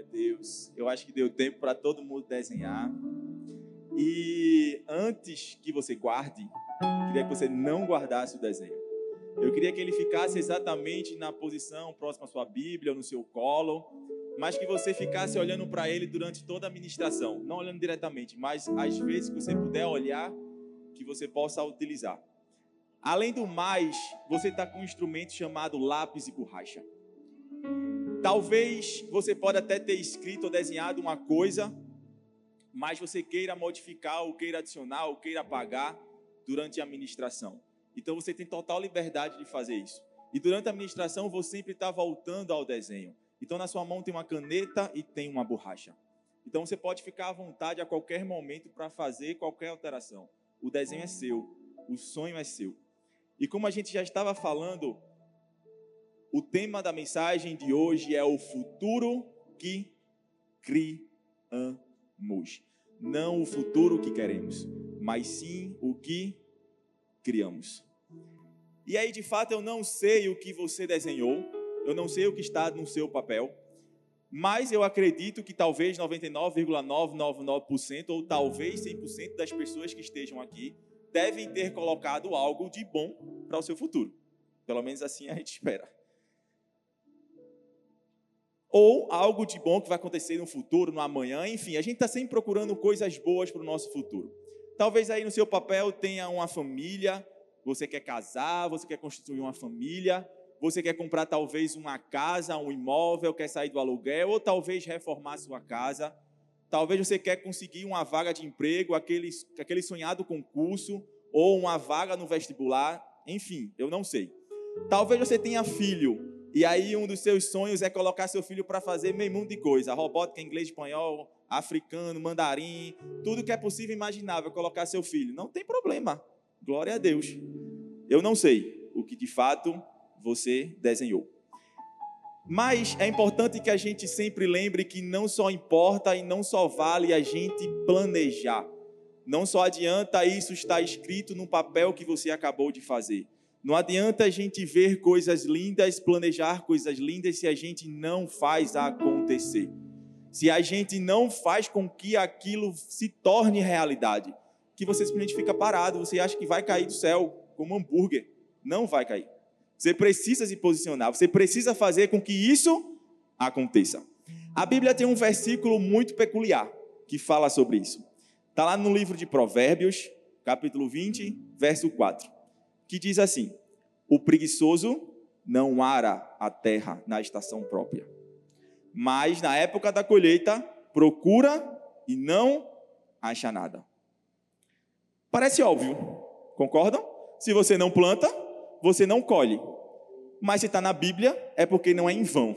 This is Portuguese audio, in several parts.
A Deus. Eu acho que deu tempo para todo mundo desenhar. E antes que você guarde, queria que você não guardasse o desenho. Eu queria que ele ficasse exatamente na posição próxima à sua Bíblia, no seu colo, mas que você ficasse olhando para ele durante toda a ministração. Não olhando diretamente, mas às vezes que você puder olhar, que você possa utilizar. Além do mais, você está com um instrumento chamado lápis e borracha. Talvez você pode até ter escrito ou desenhado uma coisa, mas você queira modificar, ou queira adicionar, ou queira apagar durante a ministração. Então você tem total liberdade de fazer isso. E durante a ministração você sempre está voltando ao desenho. Então na sua mão tem uma caneta e tem uma borracha. Então você pode ficar à vontade a qualquer momento para fazer qualquer alteração. O desenho é seu, o sonho é seu. E como a gente já estava falando, o tema da mensagem de hoje é o futuro que criamos. Não o futuro que queremos, mas sim o que criamos. E aí, de fato, eu não sei o que você desenhou, eu não sei o que está no seu papel, mas eu acredito que talvez 99,999% ou talvez 100% das pessoas que estejam aqui devem ter colocado algo de bom para o seu futuro. Pelo menos assim a gente espera ou algo de bom que vai acontecer no futuro, no amanhã, enfim, a gente está sempre procurando coisas boas para o nosso futuro. Talvez aí no seu papel tenha uma família, você quer casar, você quer constituir uma família, você quer comprar talvez uma casa, um imóvel, quer sair do aluguel, ou talvez reformar sua casa. Talvez você quer conseguir uma vaga de emprego, aquele, aquele sonhado concurso, ou uma vaga no vestibular, enfim, eu não sei. Talvez você tenha filho, e aí um dos seus sonhos é colocar seu filho para fazer meio mundo de coisa, robótica, inglês, espanhol, africano, mandarim, tudo que é possível e imaginável colocar seu filho. Não tem problema. Glória a Deus. Eu não sei o que de fato você desenhou. Mas é importante que a gente sempre lembre que não só importa e não só vale a gente planejar. Não só adianta isso estar escrito no papel que você acabou de fazer. Não adianta a gente ver coisas lindas, planejar coisas lindas, se a gente não faz acontecer. Se a gente não faz com que aquilo se torne realidade. Que você simplesmente fica parado, você acha que vai cair do céu como um hambúrguer. Não vai cair. Você precisa se posicionar, você precisa fazer com que isso aconteça. A Bíblia tem um versículo muito peculiar que fala sobre isso. Está lá no livro de Provérbios, capítulo 20, verso 4 que diz assim: O preguiçoso não ara a terra na estação própria, mas na época da colheita procura e não acha nada. Parece óbvio, concordam? Se você não planta, você não colhe. Mas se está na Bíblia, é porque não é em vão.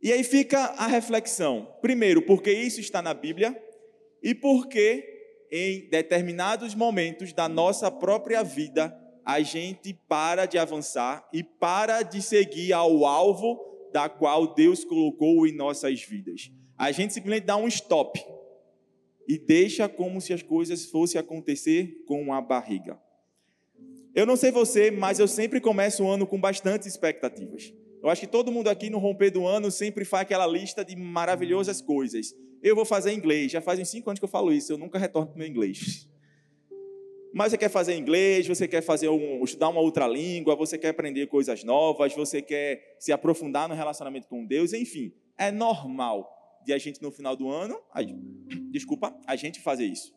E aí fica a reflexão. Primeiro, porque isso está na Bíblia e porque em determinados momentos da nossa própria vida, a gente para de avançar e para de seguir ao alvo da qual Deus colocou em nossas vidas. A gente simplesmente dá um stop e deixa como se as coisas fossem acontecer com a barriga. Eu não sei você, mas eu sempre começo o ano com bastantes expectativas. Eu acho que todo mundo aqui no romper do ano sempre faz aquela lista de maravilhosas coisas. Eu vou fazer inglês. Já faz uns cinco anos que eu falo isso. Eu nunca retorno para o meu inglês. Mas você quer fazer inglês, você quer fazer um, estudar uma outra língua, você quer aprender coisas novas, você quer se aprofundar no relacionamento com Deus, enfim, é normal de a gente no final do ano, a, desculpa, a gente fazer isso.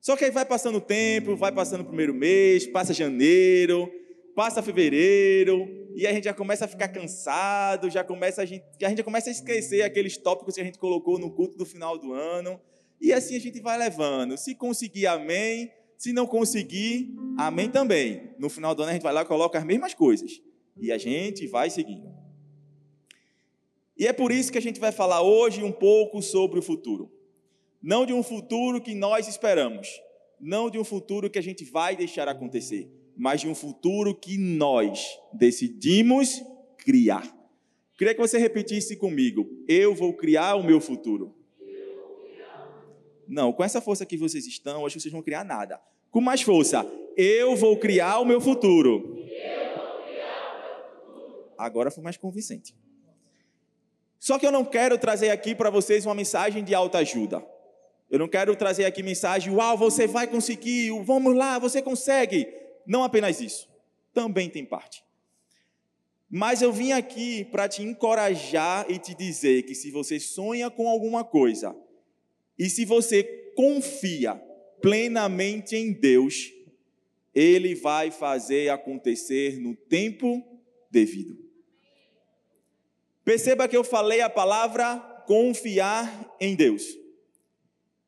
Só que aí vai passando o tempo, vai passando o primeiro mês, passa janeiro, passa fevereiro, e a gente já começa a ficar cansado, já começa a gente, a gente já começa a esquecer aqueles tópicos que a gente colocou no culto do final do ano. E assim a gente vai levando. Se conseguir, amém. Se não conseguir, amém também. No final do ano a gente vai lá e coloca as mesmas coisas. E a gente vai seguindo. E é por isso que a gente vai falar hoje um pouco sobre o futuro. Não de um futuro que nós esperamos, não de um futuro que a gente vai deixar acontecer, mas de um futuro que nós decidimos criar. Queria que você repetisse comigo: Eu vou criar o meu futuro. Não, com essa força que vocês estão, acho que vocês vão criar nada. Com mais força, eu vou criar o meu futuro. Agora foi mais convincente. Só que eu não quero trazer aqui para vocês uma mensagem de autoajuda. Eu não quero trazer aqui mensagem, uau, você vai conseguir, vamos lá, você consegue. Não apenas isso, também tem parte. Mas eu vim aqui para te encorajar e te dizer que se você sonha com alguma coisa e se você confia plenamente em Deus, Ele vai fazer acontecer no tempo devido. Perceba que eu falei a palavra confiar em Deus.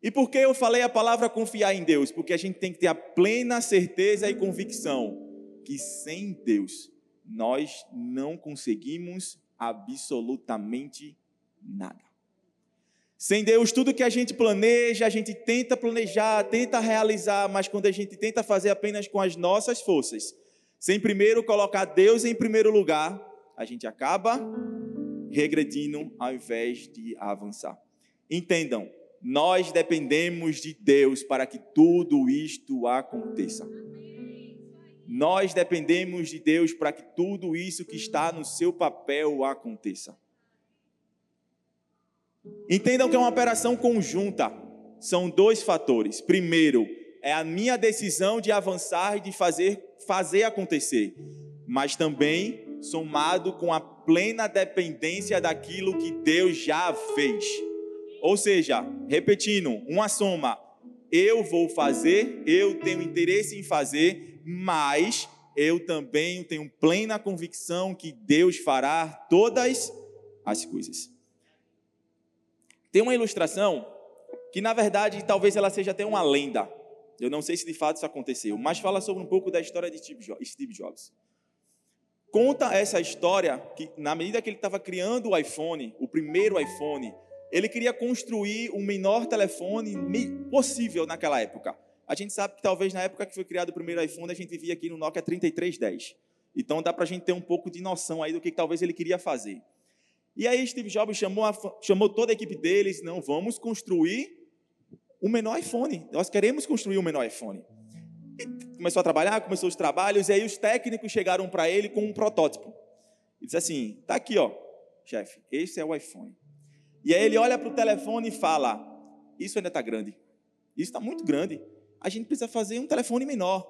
E por que eu falei a palavra confiar em Deus? Porque a gente tem que ter a plena certeza e convicção que sem Deus nós não conseguimos absolutamente nada. Sem Deus, tudo que a gente planeja, a gente tenta planejar, tenta realizar, mas quando a gente tenta fazer apenas com as nossas forças, sem primeiro colocar Deus em primeiro lugar, a gente acaba regredindo ao invés de avançar. Entendam, nós dependemos de Deus para que tudo isto aconteça. Nós dependemos de Deus para que tudo isso que está no seu papel aconteça. Entendam que é uma operação conjunta. São dois fatores. Primeiro, é a minha decisão de avançar e de fazer, fazer acontecer, mas também somado com a plena dependência daquilo que Deus já fez. Ou seja, repetindo, uma soma. Eu vou fazer, eu tenho interesse em fazer, mas eu também tenho plena convicção que Deus fará todas as coisas. Tem uma ilustração que, na verdade, talvez ela seja até uma lenda. Eu não sei se de fato isso aconteceu, mas fala sobre um pouco da história de Steve Jobs. Conta essa história que, na medida que ele estava criando o iPhone, o primeiro iPhone, ele queria construir o menor telefone possível naquela época. A gente sabe que talvez na época que foi criado o primeiro iPhone, a gente vivia aqui no Nokia 3310. Então dá para a gente ter um pouco de noção aí do que, que talvez ele queria fazer. E aí Steve Jobs chamou, a, chamou toda a equipe deles, não, vamos construir o menor iPhone. Nós queremos construir o menor iPhone. E começou a trabalhar, começou os trabalhos, e aí os técnicos chegaram para ele com um protótipo. E disse assim: tá aqui, ó, chefe, esse é o iPhone. E aí ele olha para o telefone e fala: Isso ainda está grande. Isso está muito grande. A gente precisa fazer um telefone menor.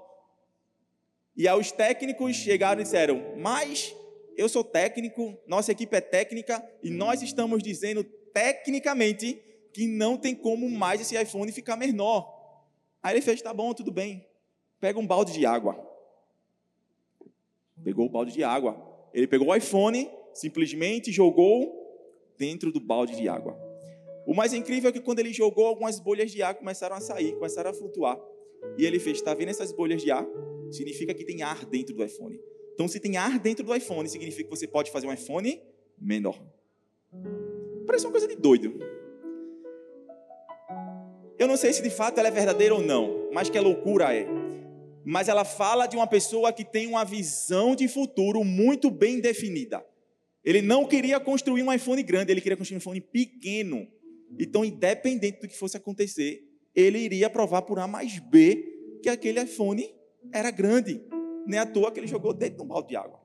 E aí os técnicos chegaram e disseram: Mas eu sou técnico, nossa equipe é técnica e nós estamos dizendo tecnicamente que não tem como mais esse iPhone ficar menor. Aí ele fez: Tá bom, tudo bem. Pega um balde de água. Pegou o balde de água. Ele pegou o iPhone, simplesmente jogou dentro do balde de água. O mais incrível é que quando ele jogou, algumas bolhas de ar começaram a sair, começaram a flutuar. E ele fez: Está vendo essas bolhas de ar? Significa que tem ar dentro do iPhone. Então, se tem ar dentro do iPhone, significa que você pode fazer um iPhone menor. Parece uma coisa de doido. Eu não sei se de fato ela é verdadeira ou não, mas que a loucura é. Mas ela fala de uma pessoa que tem uma visão de futuro muito bem definida. Ele não queria construir um iPhone grande, ele queria construir um iPhone pequeno. Então, independente do que fosse acontecer, ele iria provar por A mais B que aquele iPhone era grande. Nem à toa que ele jogou dentro de um balde de água.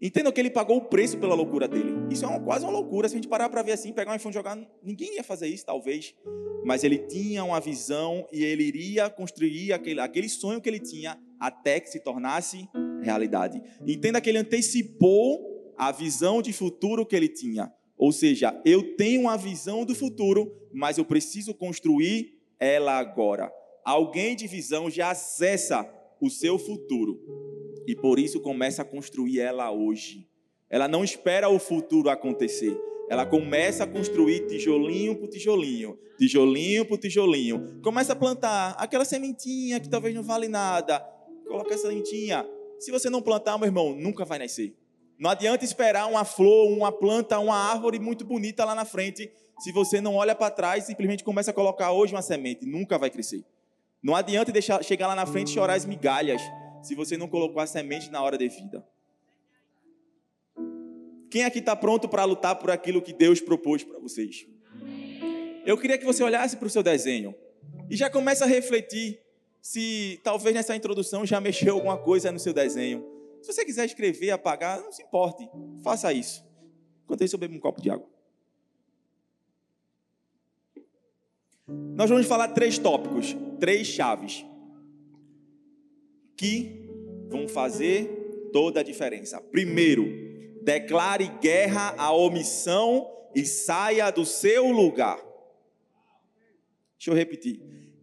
Entendam que ele pagou o preço pela loucura dele. Isso é uma, quase uma loucura. Se a gente parar para ver assim, pegar um iPhone e jogar, ninguém ia fazer isso, talvez. Mas ele tinha uma visão e ele iria construir aquele, aquele sonho que ele tinha até que se tornasse realidade. Entenda que ele antecipou a visão de futuro que ele tinha. Ou seja, eu tenho uma visão do futuro, mas eu preciso construir ela agora. Alguém de visão já acessa o seu futuro e por isso começa a construir ela hoje. Ela não espera o futuro acontecer. Ela começa a construir tijolinho por tijolinho, tijolinho por tijolinho. Começa a plantar aquela sementinha que talvez não vale nada. Coloca essa sementinha. Se você não plantar, meu irmão, nunca vai nascer. Não adianta esperar uma flor, uma planta, uma árvore muito bonita lá na frente, se você não olha para trás e simplesmente começa a colocar hoje uma semente, nunca vai crescer. Não adianta deixar chegar lá na frente e chorar as migalhas, se você não colocou a semente na hora devida. Quem aqui está pronto para lutar por aquilo que Deus propôs para vocês? Eu queria que você olhasse para o seu desenho e já comece a refletir se talvez nessa introdução já mexeu alguma coisa no seu desenho se você quiser escrever, apagar, não se importe, faça isso. Enquanto isso, eu bebo um copo de água. Nós vamos falar três tópicos, três chaves, que vão fazer toda a diferença. Primeiro, declare guerra à omissão e saia do seu lugar. Deixa eu repetir.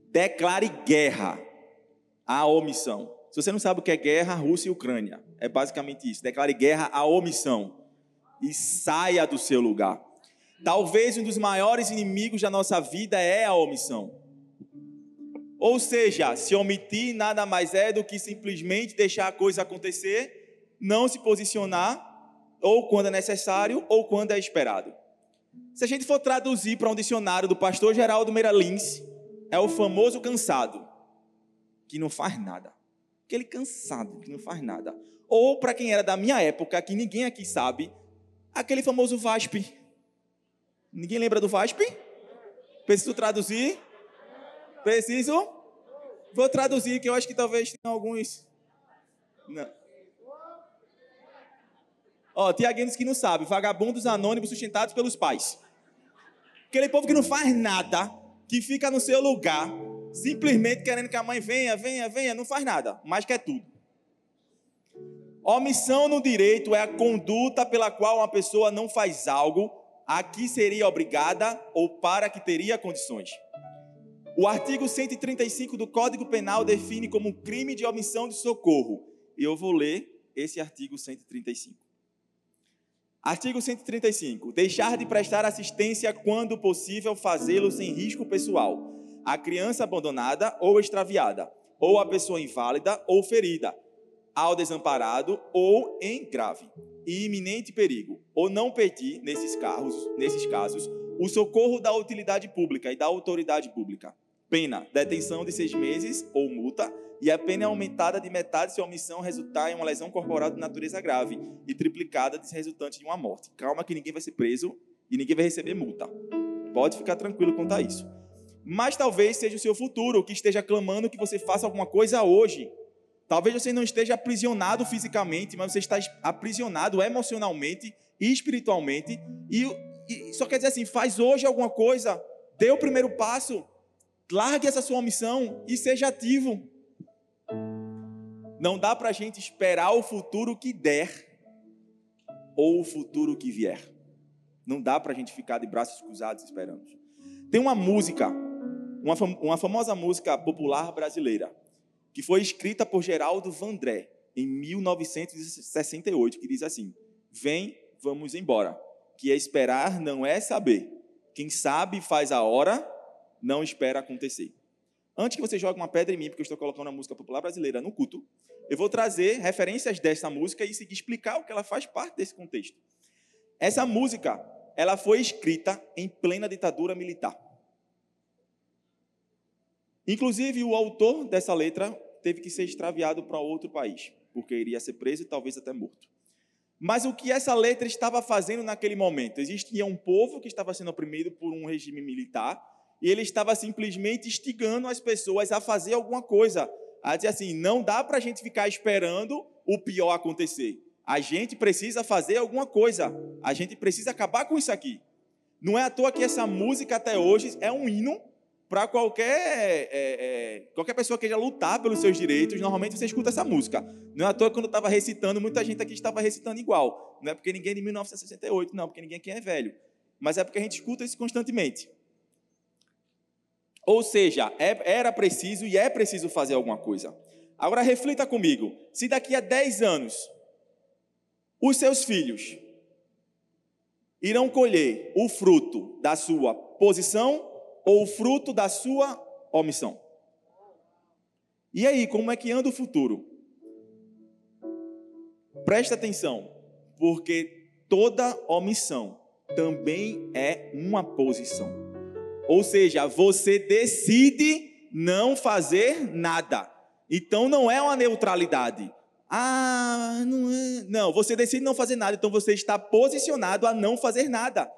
Declare guerra à omissão. Se você não sabe o que é guerra, Rússia e Ucrânia. É basicamente isso. Declare guerra à omissão e saia do seu lugar. Talvez um dos maiores inimigos da nossa vida é a omissão. Ou seja, se omitir nada mais é do que simplesmente deixar a coisa acontecer, não se posicionar, ou quando é necessário, ou quando é esperado. Se a gente for traduzir para um dicionário do pastor Geraldo Meira Lins, é o famoso cansado, que não faz nada. Aquele cansado que não faz nada. Ou para quem era da minha época, que ninguém aqui sabe, aquele famoso VASP. Ninguém lembra do VASP? Preciso traduzir? Preciso? Vou traduzir, que eu acho que talvez tenha alguns. Não. Ó, Tiaguinhos que não sabe, vagabundos anônimos sustentados pelos pais. Aquele povo que não faz nada, que fica no seu lugar, simplesmente querendo que a mãe venha, venha, venha, não faz nada, mas quer tudo. Omissão no direito é a conduta pela qual uma pessoa não faz algo a que seria obrigada ou para que teria condições. O artigo 135 do Código Penal define como crime de omissão de socorro. E eu vou ler esse artigo 135. Artigo 135. Deixar de prestar assistência quando possível fazê-lo sem risco pessoal. A criança abandonada ou extraviada, ou a pessoa inválida ou ferida, ao desamparado ou em grave e iminente perigo, ou não pedir, nesses, carros, nesses casos, o socorro da utilidade pública e da autoridade pública. Pena, detenção de seis meses ou multa, e a pena é aumentada de metade se a omissão resultar em uma lesão corporal de natureza grave e triplicada se resultante de uma morte. Calma que ninguém vai ser preso e ninguém vai receber multa. Pode ficar tranquilo quanto a isso. Mas talvez seja o seu futuro que esteja clamando que você faça alguma coisa hoje Talvez você não esteja aprisionado fisicamente, mas você está aprisionado emocionalmente e espiritualmente. E, e só quer dizer assim: faz hoje alguma coisa, dê o primeiro passo, largue essa sua missão e seja ativo. Não dá para a gente esperar o futuro que der ou o futuro que vier. Não dá para a gente ficar de braços cruzados esperando. Tem uma música, uma, uma famosa música popular brasileira que foi escrita por Geraldo Vandré em 1968, que diz assim: Vem, vamos embora, que é esperar não é saber. Quem sabe faz a hora, não espera acontecer. Antes que você jogue uma pedra em mim, porque eu estou colocando a música popular brasileira no culto, eu vou trazer referências dessa música e explicar o que ela faz parte desse contexto. Essa música, ela foi escrita em plena ditadura militar. Inclusive, o autor dessa letra teve que ser extraviado para outro país, porque iria ser preso e talvez até morto. Mas o que essa letra estava fazendo naquele momento? Existia um povo que estava sendo oprimido por um regime militar e ele estava simplesmente instigando as pessoas a fazer alguma coisa, a dizer assim: não dá para a gente ficar esperando o pior acontecer. A gente precisa fazer alguma coisa. A gente precisa acabar com isso aqui. Não é à toa que essa música até hoje é um hino para qualquer, é, é, qualquer pessoa que queira lutar pelos seus direitos, normalmente você escuta essa música. Não é à toa quando eu estava recitando, muita gente aqui estava recitando igual. Não é porque ninguém é de 1968, não, porque ninguém aqui é velho. Mas é porque a gente escuta isso constantemente. Ou seja, é, era preciso e é preciso fazer alguma coisa. Agora reflita comigo: se daqui a 10 anos os seus filhos irão colher o fruto da sua posição ou fruto da sua omissão. E aí, como é que anda o futuro? Presta atenção, porque toda omissão também é uma posição. Ou seja, você decide não fazer nada. Então não é uma neutralidade. Ah, não é. Não, você decide não fazer nada, então você está posicionado a não fazer nada.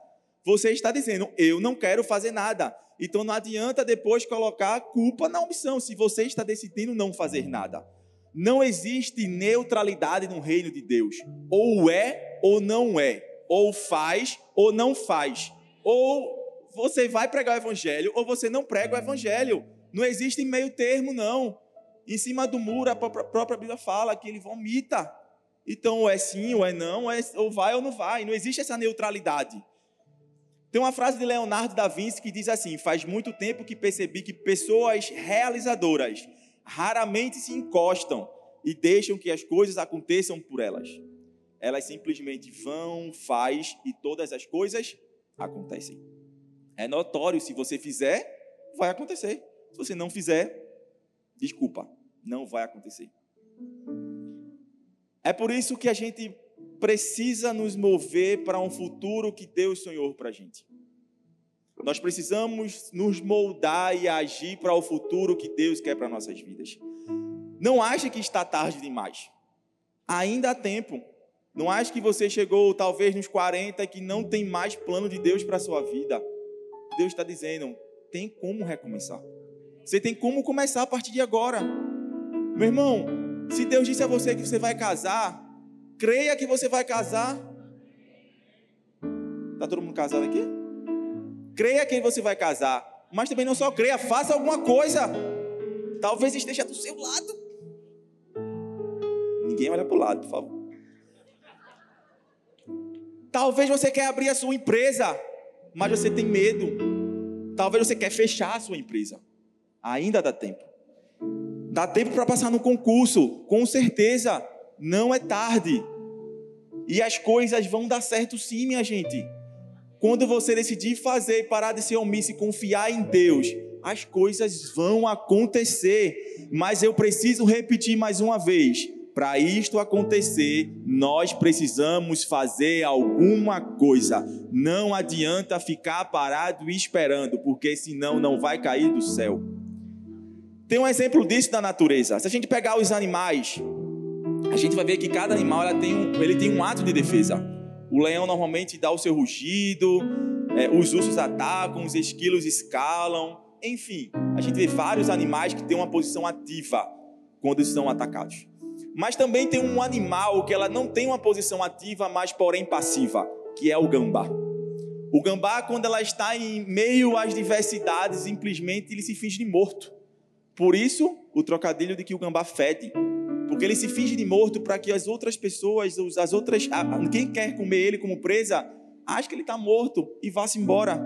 Você está dizendo, eu não quero fazer nada. Então não adianta depois colocar a culpa na omissão, se você está decidindo não fazer nada. Não existe neutralidade no reino de Deus. Ou é ou não é. ou faz ou não faz. Ou você vai pregar o evangelho ou você não prega o evangelho. Não existe meio termo, não. Em cima do muro, a própria Bíblia fala que ele vomita. Então, ou é sim, ou é não, ou vai ou não vai. Não existe essa neutralidade. Tem uma frase de Leonardo da Vinci que diz assim: Faz muito tempo que percebi que pessoas realizadoras raramente se encostam e deixam que as coisas aconteçam por elas. Elas simplesmente vão, faz e todas as coisas acontecem. É notório, se você fizer, vai acontecer. Se você não fizer, desculpa, não vai acontecer. É por isso que a gente precisa nos mover para um futuro que Deus sonhou para a gente. Nós precisamos nos moldar e agir para o futuro que Deus quer para nossas vidas. Não ache que está tarde demais. Ainda há tempo. Não ache que você chegou talvez nos 40 e que não tem mais plano de Deus para a sua vida. Deus está dizendo, tem como recomeçar. Você tem como começar a partir de agora. Meu irmão, se Deus disse a você que você vai casar, creia que você vai casar. Está todo mundo casado aqui? Creia que você vai casar. Mas também não só creia, faça alguma coisa. Talvez esteja do seu lado. Ninguém olha para o lado, por favor. Talvez você quer abrir a sua empresa, mas você tem medo. Talvez você quer fechar a sua empresa. Ainda dá tempo. Dá tempo para passar no concurso, com certeza. Não é tarde. E as coisas vão dar certo sim, minha gente. Quando você decidir fazer, parar de ser omisso e confiar em Deus, as coisas vão acontecer. Mas eu preciso repetir mais uma vez: para isto acontecer, nós precisamos fazer alguma coisa. Não adianta ficar parado e esperando, porque senão não vai cair do céu. Tem um exemplo disso na natureza. Se a gente pegar os animais, a gente vai ver que cada animal tem um, ele tem um ato de defesa. O leão normalmente dá o seu rugido, é, os ursos atacam, os esquilos escalam. Enfim, a gente vê vários animais que têm uma posição ativa quando são atacados. Mas também tem um animal que ela não tem uma posição ativa, mas porém passiva, que é o gambá. O gambá, quando ela está em meio às diversidades, simplesmente ele se finge de morto. Por isso, o trocadilho de que o gambá fede. Porque ele se finge de morto para que as outras pessoas, as outras, quem quer comer ele como presa, ache que ele está morto e vá-se embora.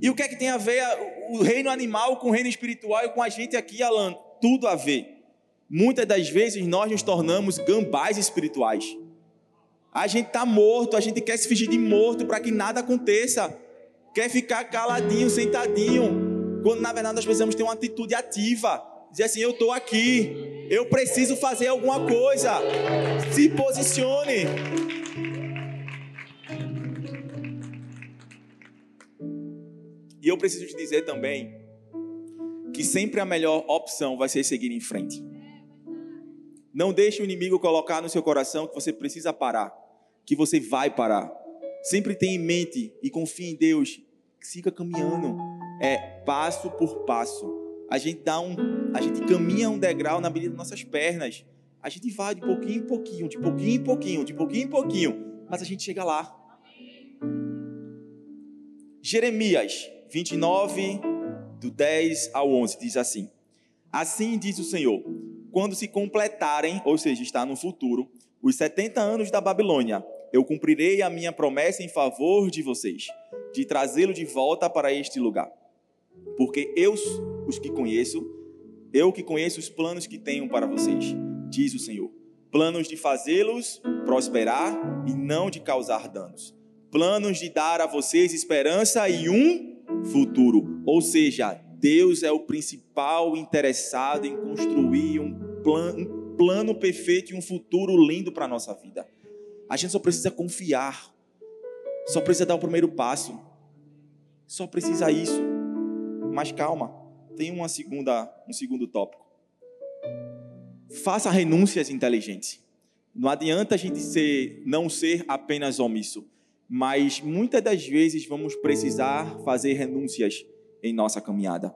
E o que é que tem a ver o reino animal com o reino espiritual e com a gente aqui, Alan? Tudo a ver. Muitas das vezes nós nos tornamos gambás espirituais. A gente está morto, a gente quer se fingir de morto para que nada aconteça. Quer ficar caladinho, sentadinho, quando na verdade nós precisamos ter uma atitude ativa. Dizer assim: eu estou aqui, eu preciso fazer alguma coisa. Se posicione. E eu preciso te dizer também que sempre a melhor opção vai ser seguir em frente. Não deixe o inimigo colocar no seu coração que você precisa parar, que você vai parar. Sempre tenha em mente e confie em Deus, siga caminhando é passo por passo. A gente dá um, a gente caminha um degrau na medida das nossas pernas. A gente vai de pouquinho em pouquinho, de pouquinho em pouquinho, de pouquinho em pouquinho, mas a gente chega lá. Jeremias 29, do 10 ao 11, diz assim: Assim diz o Senhor: quando se completarem, ou seja, está no futuro, os 70 anos da Babilônia, eu cumprirei a minha promessa em favor de vocês, de trazê-lo de volta para este lugar porque eu os que conheço, eu que conheço os planos que tenho para vocês, diz o Senhor. Planos de fazê-los prosperar e não de causar danos. Planos de dar a vocês esperança e um futuro. Ou seja, Deus é o principal interessado em construir um plano, um plano perfeito e um futuro lindo para a nossa vida. A gente só precisa confiar, só precisa dar o primeiro passo, só precisa isso. Mas calma, tem uma segunda, um segundo tópico. Faça renúncias inteligentes. Não adianta a gente ser, não ser apenas omisso, mas muitas das vezes vamos precisar fazer renúncias em nossa caminhada.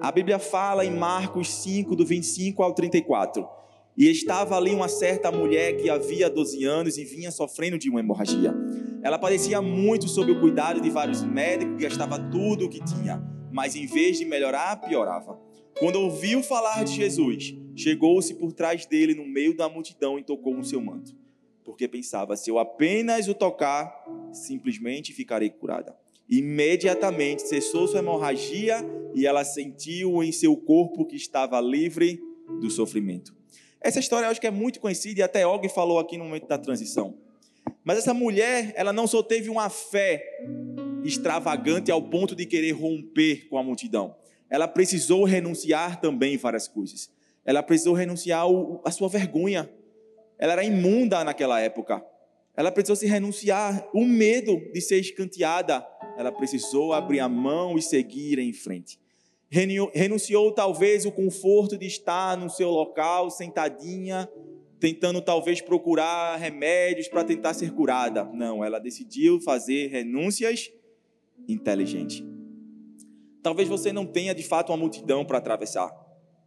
A Bíblia fala em Marcos 5, do 25 ao 34. E estava ali uma certa mulher que havia 12 anos e vinha sofrendo de uma hemorragia. Ela padecia muito sob o cuidado de vários médicos, gastava tudo o que tinha, mas em vez de melhorar, piorava. Quando ouviu falar de Jesus, chegou-se por trás dele no meio da multidão e tocou no seu manto, porque pensava: se eu apenas o tocar, simplesmente ficarei curada. Imediatamente cessou sua hemorragia e ela sentiu em seu corpo que estava livre do sofrimento. Essa história eu acho que é muito conhecida e até Og falou aqui no momento da transição. Mas essa mulher, ela não só teve uma fé extravagante ao ponto de querer romper com a multidão. Ela precisou renunciar também várias coisas. Ela precisou renunciar a sua vergonha. Ela era imunda naquela época. Ela precisou se renunciar o medo de ser escanteada. Ela precisou abrir a mão e seguir em frente. Renunciou talvez o conforto de estar no seu local, sentadinha, tentando talvez procurar remédios para tentar ser curada. Não, ela decidiu fazer renúncias inteligentes. Talvez você não tenha de fato uma multidão para atravessar.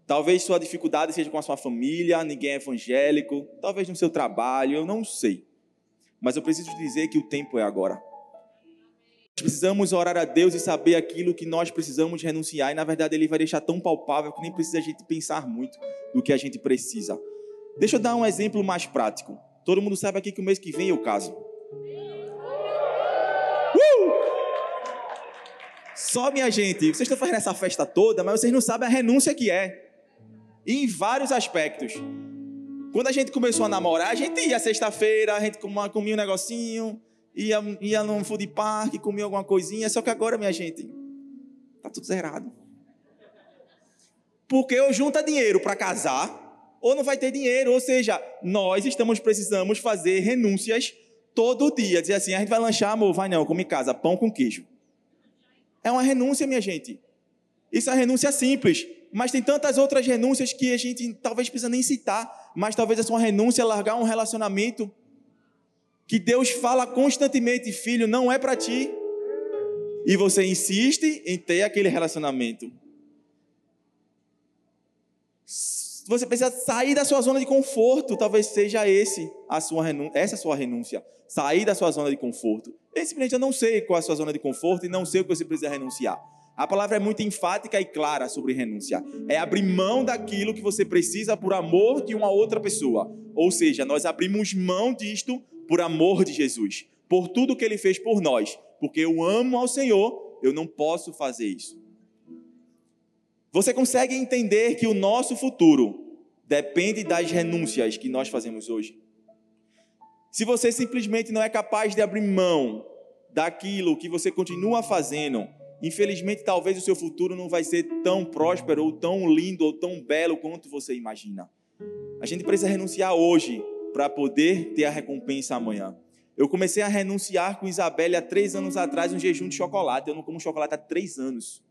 Talvez sua dificuldade seja com a sua família, ninguém é evangélico, talvez no seu trabalho, eu não sei. Mas eu preciso dizer que o tempo é agora. Precisamos orar a Deus e saber aquilo que nós precisamos renunciar, e na verdade Ele vai deixar tão palpável que nem precisa a gente pensar muito do que a gente precisa. Deixa eu dar um exemplo mais prático. Todo mundo sabe aqui que o mês que vem eu caso. Só minha gente, vocês estão fazendo essa festa toda, mas vocês não sabem a renúncia que é. Em vários aspectos. Quando a gente começou a namorar, a gente ia sexta-feira, a gente comia um negocinho, ia, ia num food park, comia alguma coisinha, só que agora, minha gente, tá tudo zerado. Porque ou junta dinheiro para casar, ou não vai ter dinheiro, ou seja, nós estamos precisamos fazer renúncias todo dia, dizer assim, a gente vai lanchar, amor, vai não, come em casa, pão com queijo. É uma renúncia, minha gente. Isso é uma renúncia simples, mas tem tantas outras renúncias que a gente talvez precisa nem citar, mas talvez essa uma renúncia a largar um relacionamento que Deus fala constantemente, filho, não é para ti. E você insiste em ter aquele relacionamento. Você precisa sair da sua zona de conforto, talvez seja esse a sua renúncia, essa a sua renúncia. Sair da sua zona de conforto. Eu simplesmente eu não sei qual é a sua zona de conforto e não sei o que você precisa renunciar. A palavra é muito enfática e clara sobre renúncia. É abrir mão daquilo que você precisa por amor de uma outra pessoa. Ou seja, nós abrimos mão disto por amor de Jesus, por tudo que ele fez por nós, porque eu amo ao Senhor, eu não posso fazer isso. Você consegue entender que o nosso futuro depende das renúncias que nós fazemos hoje? Se você simplesmente não é capaz de abrir mão daquilo que você continua fazendo, infelizmente talvez o seu futuro não vai ser tão próspero ou tão lindo ou tão belo quanto você imagina. A gente precisa renunciar hoje para poder ter a recompensa amanhã. Eu comecei a renunciar com Isabelle há três anos atrás um jejum de chocolate. Eu não como chocolate há três anos.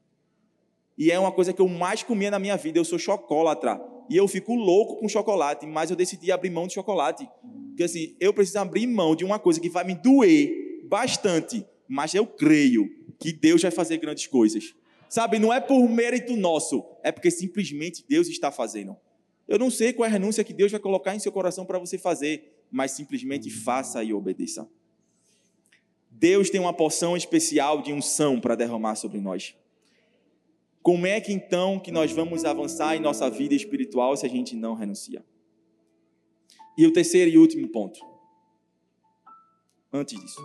E é uma coisa que eu mais comia na minha vida. Eu sou chocolatra. E eu fico louco com chocolate, mas eu decidi abrir mão de chocolate. Porque assim, eu preciso abrir mão de uma coisa que vai me doer bastante, mas eu creio que Deus vai fazer grandes coisas. Sabe, não é por mérito nosso, é porque simplesmente Deus está fazendo. Eu não sei qual é a renúncia que Deus vai colocar em seu coração para você fazer, mas simplesmente faça e obedeça. Deus tem uma porção especial de unção para derramar sobre nós. Como é que então que nós vamos avançar em nossa vida espiritual se a gente não renuncia? E o terceiro e último ponto. Antes disso,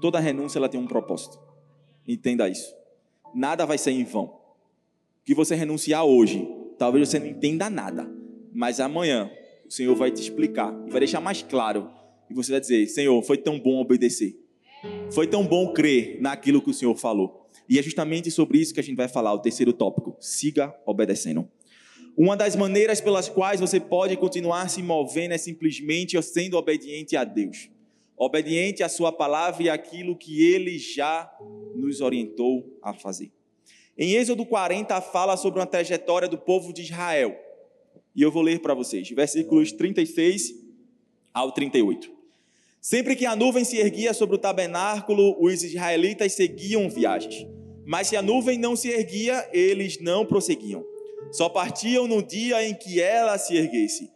toda renúncia ela tem um propósito. Entenda isso. Nada vai ser em vão. O que você renunciar hoje, talvez você não entenda nada mas amanhã o Senhor vai te explicar e vai deixar mais claro. E você vai dizer: Senhor, foi tão bom obedecer. Foi tão bom crer naquilo que o Senhor falou. E é justamente sobre isso que a gente vai falar, o terceiro tópico: siga obedecendo. Uma das maneiras pelas quais você pode continuar se movendo é simplesmente sendo obediente a Deus. Obediente à Sua palavra e àquilo que Ele já nos orientou a fazer. Em Êxodo 40 fala sobre uma trajetória do povo de Israel e eu vou ler para vocês, versículos 36 ao 38. Sempre que a nuvem se erguia sobre o tabernáculo, os israelitas seguiam viagens. Mas se a nuvem não se erguia, eles não prosseguiam. Só partiam no dia em que ela se erguesse.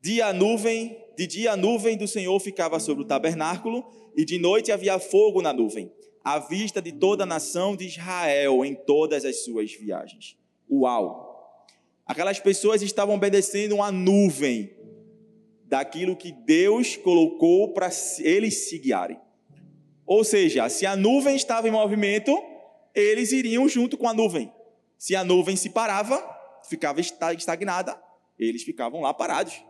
Dia a nuvem, de dia a nuvem do Senhor ficava sobre o tabernáculo, e de noite havia fogo na nuvem, à vista de toda a nação de Israel em todas as suas viagens. Uau! Aquelas pessoas estavam obedecendo uma nuvem daquilo que Deus colocou para eles se guiarem. Ou seja, se a nuvem estava em movimento, eles iriam junto com a nuvem. Se a nuvem se parava, ficava estagnada, eles ficavam lá parados.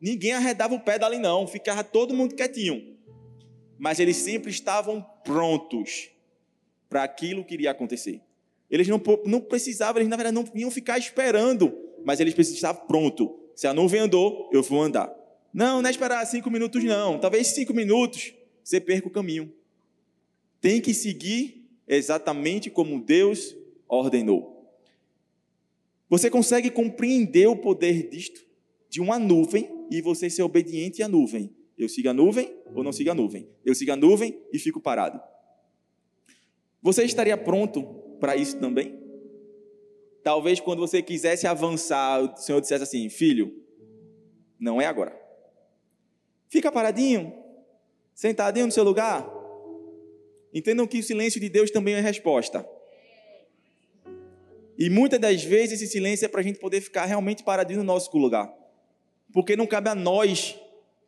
Ninguém arredava o pé dali, não, ficava todo mundo quietinho. Mas eles sempre estavam prontos para aquilo que iria acontecer. Eles não, não precisavam, eles na verdade não iam ficar esperando, mas eles precisavam pronto. Se a nuvem andou, eu vou andar. Não, não é esperar cinco minutos, não. Talvez cinco minutos você perca o caminho. Tem que seguir exatamente como Deus ordenou. Você consegue compreender o poder disto? De uma nuvem e você ser obediente à nuvem. Eu sigo a nuvem ou não sigo a nuvem? Eu sigo a nuvem e fico parado. Você estaria pronto para isso também? Talvez quando você quisesse avançar, o Senhor dissesse assim: Filho, não é agora. Fica paradinho, sentadinho no seu lugar. Entendam que o silêncio de Deus também é resposta. E muitas das vezes esse silêncio é para a gente poder ficar realmente paradinho no nosso lugar porque não cabe a nós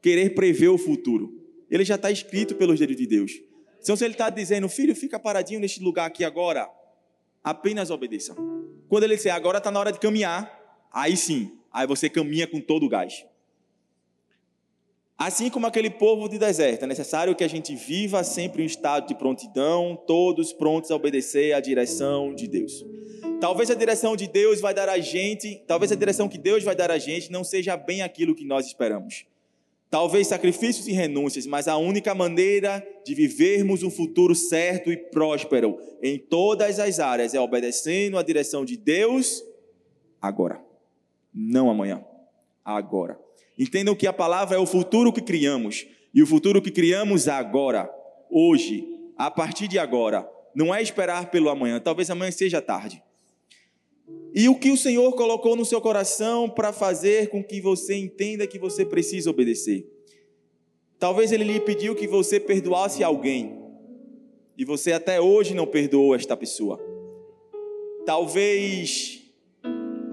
querer prever o futuro. Ele já está escrito pelos dedos de Deus. Então, se ele está dizendo, filho, fica paradinho neste lugar aqui agora, apenas obedeça. Quando ele disser, agora está na hora de caminhar, aí sim, aí você caminha com todo o gás. Assim como aquele povo de deserto, é necessário que a gente viva sempre em estado de prontidão, todos prontos a obedecer à direção de Deus. Talvez a direção de Deus vai dar a gente, talvez a direção que Deus vai dar a gente não seja bem aquilo que nós esperamos. Talvez sacrifícios e renúncias, mas a única maneira de vivermos um futuro certo e próspero em todas as áreas é obedecendo à direção de Deus agora, não amanhã, agora. Entendam que a palavra é o futuro que criamos, e o futuro que criamos agora, hoje, a partir de agora, não é esperar pelo amanhã, talvez amanhã seja tarde. E o que o Senhor colocou no seu coração para fazer com que você entenda que você precisa obedecer. Talvez ele lhe pediu que você perdoasse alguém e você até hoje não perdoou esta pessoa. Talvez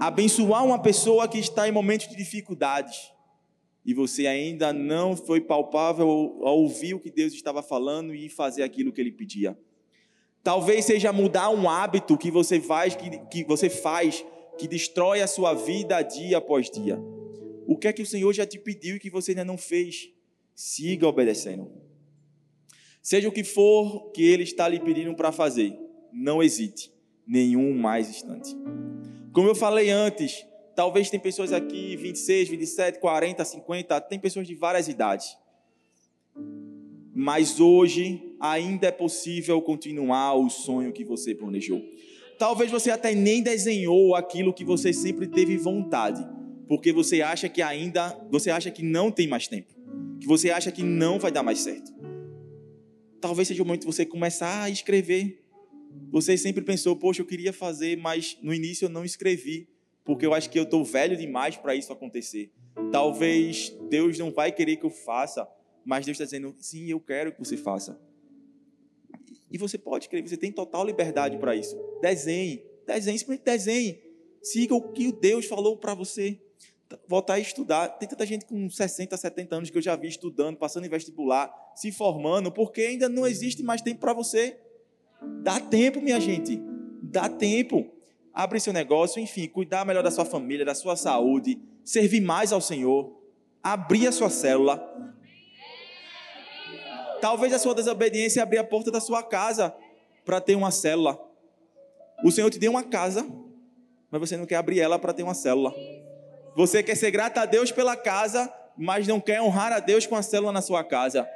abençoar uma pessoa que está em momentos de dificuldades e você ainda não foi palpável ao ouvir o que Deus estava falando e fazer aquilo que ele pedia. Talvez seja mudar um hábito que você faz, que, que você faz, que destrói a sua vida dia após dia. O que é que o Senhor já te pediu e que você ainda não fez? Siga obedecendo. Seja o que for que Ele está lhe pedindo para fazer, não hesite nenhum mais instante. Como eu falei antes, talvez tem pessoas aqui 26, 27, 40, 50, tem pessoas de várias idades. Mas hoje ainda é possível continuar o sonho que você planejou. Talvez você até nem desenhou aquilo que você sempre teve vontade, porque você acha que ainda, você acha que não tem mais tempo, que você acha que não vai dar mais certo. Talvez seja o momento de você começar a escrever. Você sempre pensou, poxa, eu queria fazer, mas no início eu não escrevi, porque eu acho que eu estou velho demais para isso acontecer. Talvez Deus não vai querer que eu faça, mas Deus está dizendo, sim, eu quero que você faça. E você pode escrever, você tem total liberdade para isso. Desenhe, desenhe, simplesmente desenhe. Siga o que Deus falou para você. Voltar a estudar. Tem tanta gente com 60, 70 anos que eu já vi estudando, passando em vestibular, se formando, porque ainda não existe mais tempo para você. Dá tempo, minha gente. Dá tempo. Abre seu negócio, enfim, cuidar melhor da sua família, da sua saúde, servir mais ao Senhor, abrir a sua célula, Talvez a sua desobediência abrir a porta da sua casa para ter uma célula. O Senhor te deu uma casa, mas você não quer abrir ela para ter uma célula. Você quer ser grata a Deus pela casa, mas não quer honrar a Deus com a célula na sua casa.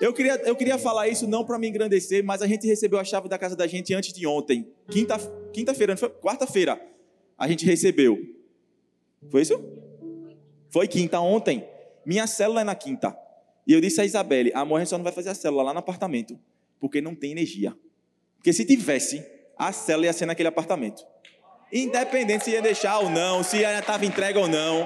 Eu queria, eu queria falar isso não para me engrandecer, mas a gente recebeu a chave da casa da gente antes de ontem. Quinta, quinta-feira, quarta-feira. A gente recebeu. Foi isso? Foi quinta ontem. Minha célula é na quinta. E eu disse a Isabelle: a gente só não vai fazer a célula lá no apartamento, porque não tem energia. Porque se tivesse, a célula ia ser naquele apartamento. Independente se ia deixar ou não, se ainda estava entregue ou não.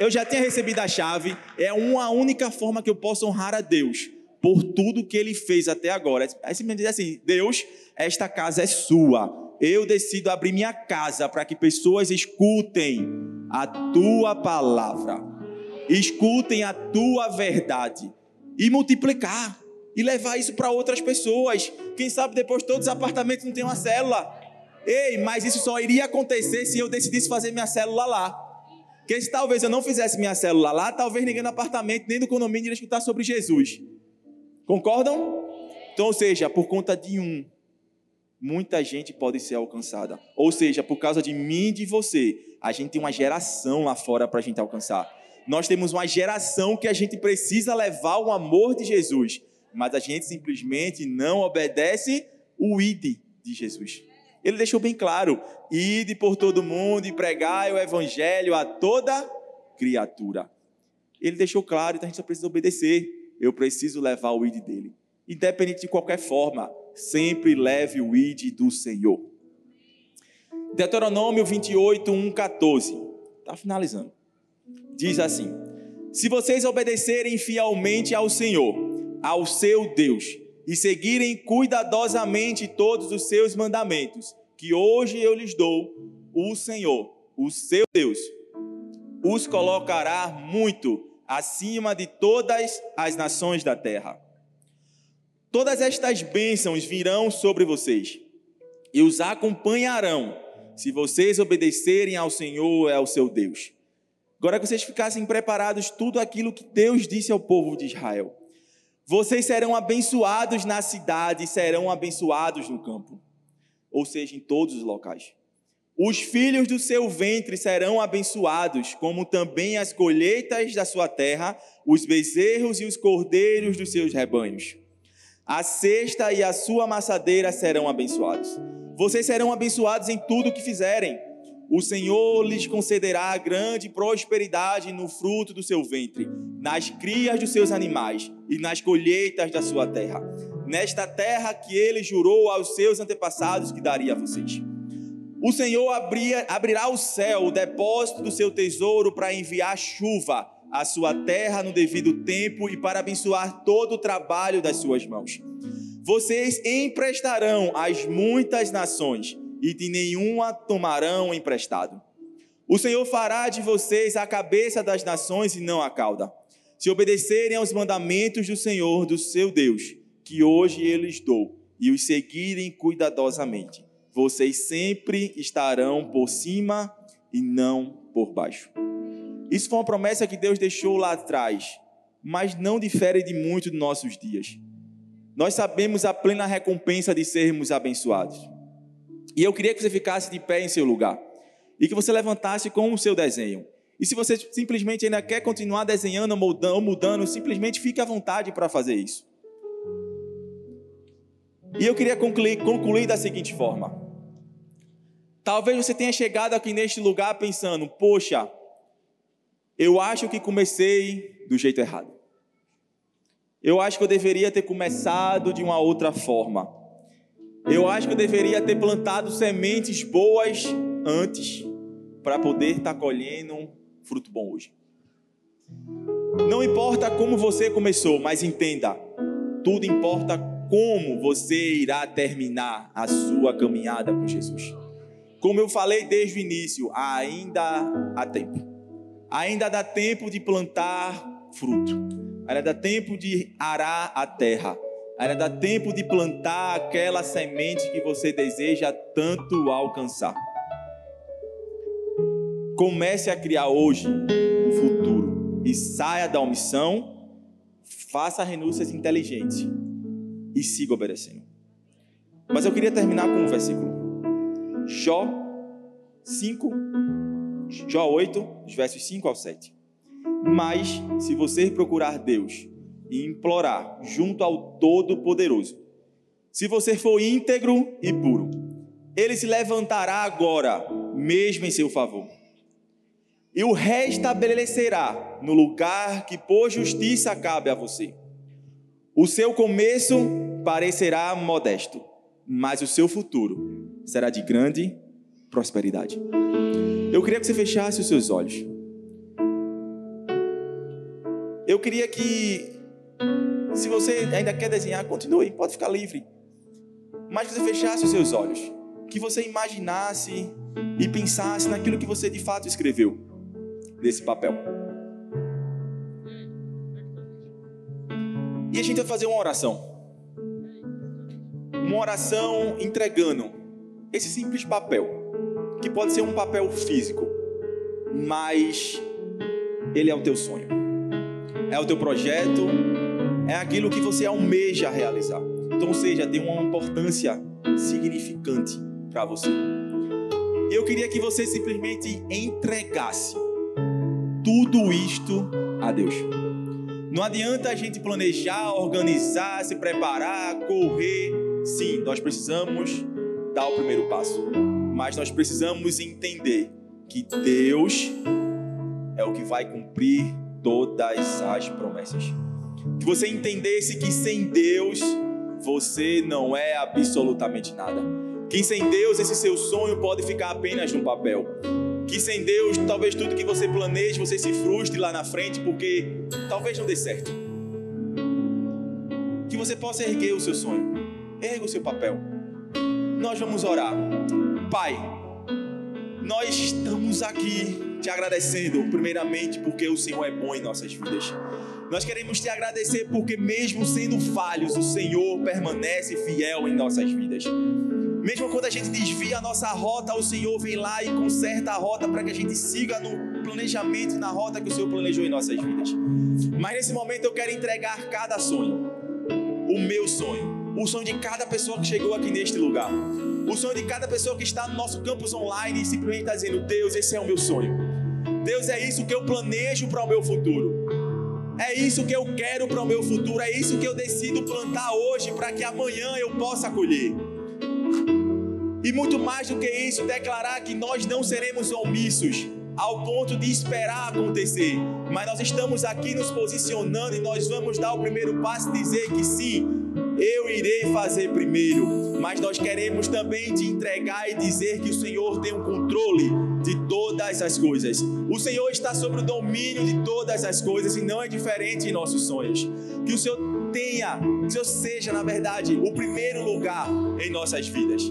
Eu já tinha recebido a chave. É uma única forma que eu posso honrar a Deus por tudo que Ele fez até agora. É simplesmente dizer assim: Deus, esta casa é sua. Eu decido abrir minha casa para que pessoas escutem a tua palavra, escutem a tua verdade e multiplicar e levar isso para outras pessoas. Quem sabe depois todos os apartamentos não têm uma célula. Ei, mas isso só iria acontecer se eu decidisse fazer minha célula lá. Porque se talvez eu não fizesse minha célula lá, talvez ninguém no apartamento, nem do condomínio iria escutar sobre Jesus. Concordam? Então, ou seja, por conta de um, muita gente pode ser alcançada. Ou seja, por causa de mim e de você, a gente tem uma geração lá fora para a gente alcançar. Nós temos uma geração que a gente precisa levar o amor de Jesus, mas a gente simplesmente não obedece o ID de Jesus. Ele deixou bem claro: ide por todo mundo e pregai o evangelho a toda criatura. Ele deixou claro, então a gente só precisa obedecer. Eu preciso levar o id dele. Independente de qualquer forma, sempre leve o id do Senhor. Deuteronômio 28, 1, 14. Está finalizando. Diz assim: Se vocês obedecerem fielmente ao Senhor, ao seu Deus, e seguirem cuidadosamente todos os seus mandamentos, que hoje eu lhes dou, o Senhor, o seu Deus, os colocará muito acima de todas as nações da terra. Todas estas bênçãos virão sobre vocês e os acompanharão, se vocês obedecerem ao Senhor ao seu Deus. Agora que vocês ficassem preparados tudo aquilo que Deus disse ao povo de Israel. Vocês serão abençoados na cidade e serão abençoados no campo, ou seja, em todos os locais. Os filhos do seu ventre serão abençoados, como também as colheitas da sua terra, os bezerros e os cordeiros dos seus rebanhos. A cesta e a sua amassadeira serão abençoados. Vocês serão abençoados em tudo o que fizerem o Senhor lhes concederá grande prosperidade no fruto do seu ventre, nas crias dos seus animais e nas colheitas da sua terra, nesta terra que ele jurou aos seus antepassados que daria a vocês. O Senhor abria, abrirá o céu, o depósito do seu tesouro, para enviar chuva à sua terra no devido tempo e para abençoar todo o trabalho das suas mãos. Vocês emprestarão às muitas nações e de nenhuma tomarão emprestado. O Senhor fará de vocês a cabeça das nações e não a cauda, se obedecerem aos mandamentos do Senhor, do seu Deus, que hoje eu lhes dou, e os seguirem cuidadosamente. Vocês sempre estarão por cima e não por baixo. Isso foi uma promessa que Deus deixou lá atrás, mas não difere de muito dos nossos dias. Nós sabemos a plena recompensa de sermos abençoados. E eu queria que você ficasse de pé em seu lugar e que você levantasse com o seu desenho. E se você simplesmente ainda quer continuar desenhando ou mudando, simplesmente fique à vontade para fazer isso. E eu queria concluir, concluir da seguinte forma: talvez você tenha chegado aqui neste lugar pensando, poxa, eu acho que comecei do jeito errado. Eu acho que eu deveria ter começado de uma outra forma. Eu acho que eu deveria ter plantado sementes boas antes para poder estar tá colhendo um fruto bom hoje. Não importa como você começou, mas entenda, tudo importa como você irá terminar a sua caminhada com Jesus. Como eu falei desde o início, ainda há tempo. Ainda dá tempo de plantar fruto. Ainda dá tempo de arar a terra Ainda dá tempo de plantar aquela semente que você deseja tanto alcançar. Comece a criar hoje o futuro e saia da omissão, faça renúncias inteligentes e siga obedecendo. Mas eu queria terminar com um versículo. Jó 5, Jó 8, versos 5 ao 7. Mas se você procurar Deus e implorar junto ao Todo-Poderoso. Se você for íntegro e puro, ele se levantará agora, mesmo em seu favor, e o restabelecerá no lugar que por justiça cabe a você. O seu começo parecerá modesto, mas o seu futuro será de grande prosperidade. Eu queria que você fechasse os seus olhos. Eu queria que, se você ainda quer desenhar, continue, pode ficar livre. Mas que você fechasse os seus olhos. Que você imaginasse e pensasse naquilo que você de fato escreveu nesse papel. E a gente vai fazer uma oração. Uma oração entregando esse simples papel, que pode ser um papel físico, mas ele é o teu sonho, é o teu projeto, é aquilo que você almeja realizar. Então, seja, tem uma importância significante para você. Eu queria que você simplesmente entregasse tudo isto a Deus. Não adianta a gente planejar, organizar, se preparar, correr. Sim, nós precisamos dar o primeiro passo. Mas nós precisamos entender que Deus é o que vai cumprir todas as promessas. Que você entendesse que sem Deus você não é absolutamente nada. Que sem Deus esse seu sonho pode ficar apenas no papel. Que sem Deus, talvez tudo que você planeje, você se frustre lá na frente, porque talvez não dê certo. Que você possa erguer o seu sonho, erga o seu papel. Nós vamos orar. Pai, nós estamos aqui te agradecendo, primeiramente, porque o Senhor é bom em nossas vidas. Nós queremos te agradecer porque, mesmo sendo falhos, o Senhor permanece fiel em nossas vidas. Mesmo quando a gente desvia a nossa rota, o Senhor vem lá e conserta a rota para que a gente siga no planejamento, na rota que o Senhor planejou em nossas vidas. Mas nesse momento eu quero entregar cada sonho. O meu sonho. O sonho de cada pessoa que chegou aqui neste lugar. O sonho de cada pessoa que está no nosso campus online e simplesmente está dizendo: Deus, esse é o meu sonho. Deus, é isso que eu planejo para o meu futuro. É isso que eu quero para o meu futuro. É isso que eu decido plantar hoje para que amanhã eu possa colher. E muito mais do que isso, declarar que nós não seremos omissos ao ponto de esperar acontecer, mas nós estamos aqui nos posicionando e nós vamos dar o primeiro passo e dizer que sim, eu irei fazer primeiro, mas nós queremos também te entregar e dizer que o Senhor tem o um controle de todas as coisas. O Senhor está sobre o domínio de todas as coisas e não é diferente em nossos sonhos. Que o Senhor tenha, que o Senhor seja, na verdade, o primeiro lugar em nossas vidas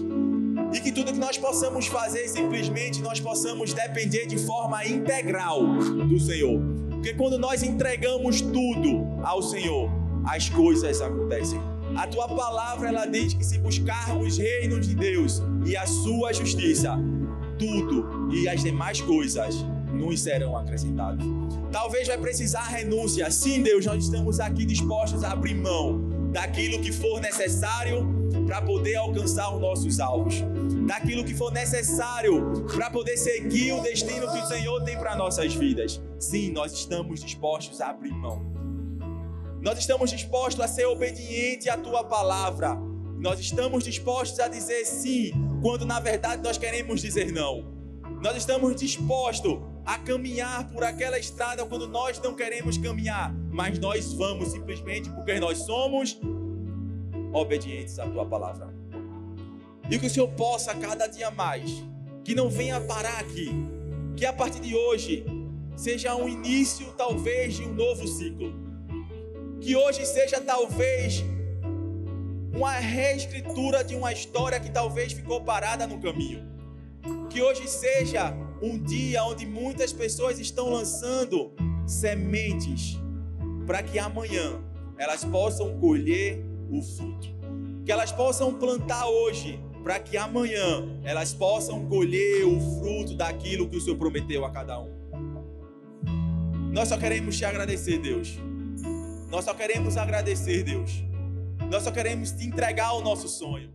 e que tudo que nós possamos fazer simplesmente nós possamos depender de forma integral do Senhor. Porque quando nós entregamos tudo ao Senhor, as coisas acontecem. A tua palavra ela diz que se buscarmos reino de Deus e a sua justiça, tudo e as demais coisas nos serão acrescentadas. Talvez vai precisar renúncia. Sim, Deus, nós estamos aqui dispostos a abrir mão daquilo que for necessário para poder alcançar os nossos alvos, daquilo que for necessário para poder seguir o destino que o Senhor tem para nossas vidas. Sim, nós estamos dispostos a abrir mão. Nós estamos dispostos a ser obediente à tua palavra. Nós estamos dispostos a dizer sim, quando na verdade nós queremos dizer não. Nós estamos dispostos a caminhar por aquela estrada quando nós não queremos caminhar, mas nós vamos simplesmente porque nós somos obedientes à tua palavra. E que o Senhor possa cada dia mais, que não venha parar aqui, que a partir de hoje seja um início talvez de um novo ciclo. Que hoje seja talvez uma reescritura de uma história que talvez ficou parada no caminho. Que hoje seja um dia onde muitas pessoas estão lançando sementes para que amanhã elas possam colher o fruto. Que elas possam plantar hoje para que amanhã elas possam colher o fruto daquilo que o Senhor prometeu a cada um. Nós só queremos te agradecer, Deus. Nós só queremos agradecer, Deus. Nós só queremos te entregar o nosso sonho.